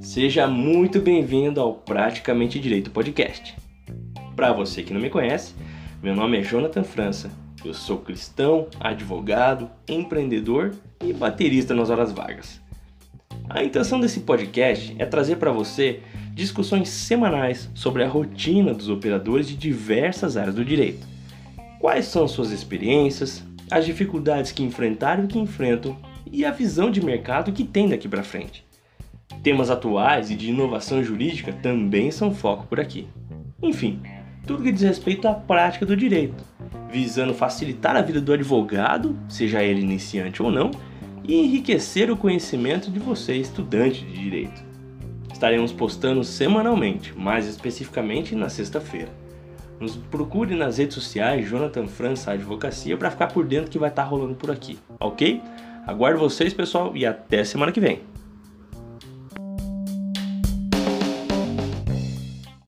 Seja muito bem-vindo ao Praticamente Direito Podcast. Para você que não me conhece, meu nome é Jonathan França. Eu sou cristão, advogado, empreendedor e baterista nas horas vagas. A intenção desse podcast é trazer para você discussões semanais sobre a rotina dos operadores de diversas áreas do direito. Quais são suas experiências, as dificuldades que enfrentaram e que enfrentam e a visão de mercado que tem daqui para frente. Temas atuais e de inovação jurídica também são foco por aqui. Enfim, tudo que diz respeito à prática do direito, visando facilitar a vida do advogado, seja ele iniciante ou não, e enriquecer o conhecimento de você, estudante de direito. Estaremos postando semanalmente, mais especificamente na sexta-feira. Nos procure nas redes sociais Jonathan França Advocacia para ficar por dentro que vai estar rolando por aqui, ok? Aguardo vocês, pessoal, e até semana que vem.